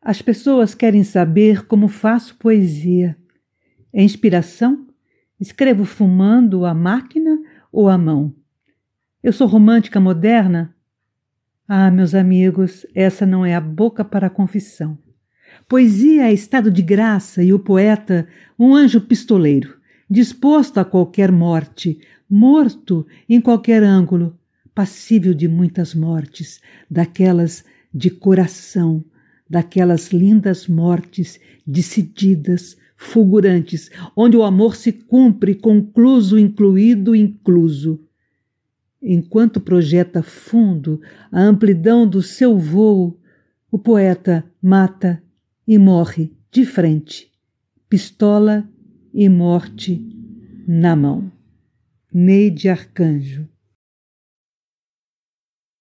As pessoas querem saber como faço poesia. É inspiração? Escrevo fumando a máquina ou a mão? Eu sou romântica moderna? Ah, meus amigos, essa não é a boca para a confissão. Poesia é estado de graça e o poeta, um anjo pistoleiro, disposto a qualquer morte, morto em qualquer ângulo, passível de muitas mortes, daquelas de coração, daquelas lindas mortes decididas, fulgurantes, onde o amor se cumpre, concluso, incluído, incluso Enquanto projeta fundo a amplidão do seu vôo, o poeta mata e morre de frente, pistola e morte na mão. Neide Arcanjo